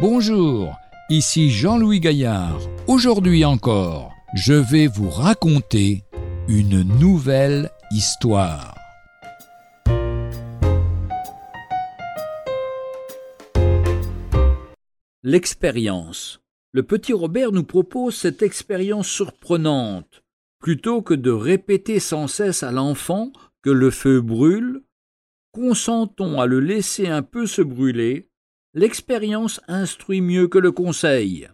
Bonjour, ici Jean-Louis Gaillard. Aujourd'hui encore, je vais vous raconter une nouvelle histoire. L'expérience. Le petit Robert nous propose cette expérience surprenante. Plutôt que de répéter sans cesse à l'enfant que le feu brûle, consentons à le laisser un peu se brûler L'expérience instruit mieux que le conseil.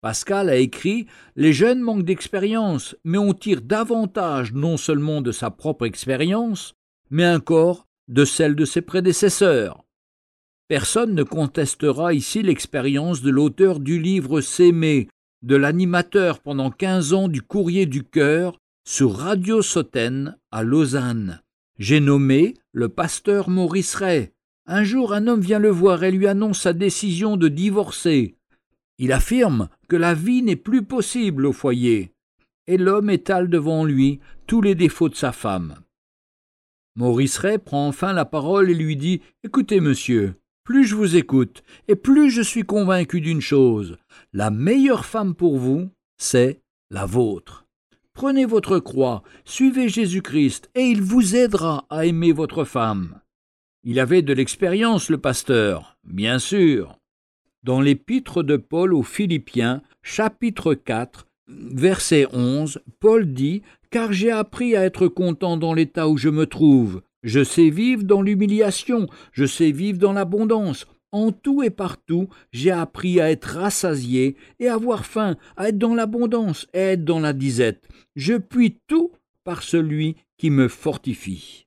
Pascal a écrit Les jeunes manquent d'expérience, mais on tire davantage non seulement de sa propre expérience, mais encore de celle de ses prédécesseurs. Personne ne contestera ici l'expérience de l'auteur du livre S'aimer, de l'animateur pendant quinze ans du Courrier du Cœur sur Radio Soten à Lausanne. J'ai nommé le pasteur Maurice Ray. Un jour, un homme vient le voir et lui annonce sa décision de divorcer. Il affirme que la vie n'est plus possible au foyer, et l'homme étale devant lui tous les défauts de sa femme. Maurice Ray prend enfin la parole et lui dit Écoutez, monsieur, plus je vous écoute, et plus je suis convaincu d'une chose la meilleure femme pour vous, c'est la vôtre. Prenez votre croix, suivez Jésus-Christ, et il vous aidera à aimer votre femme. Il avait de l'expérience, le pasteur, bien sûr. Dans l'épître de Paul aux Philippiens, chapitre 4, verset 11, Paul dit Car j'ai appris à être content dans l'état où je me trouve. Je sais vivre dans l'humiliation, je sais vivre dans l'abondance. En tout et partout, j'ai appris à être rassasié et avoir faim, à être dans l'abondance et être dans la disette. Je puis tout par celui qui me fortifie.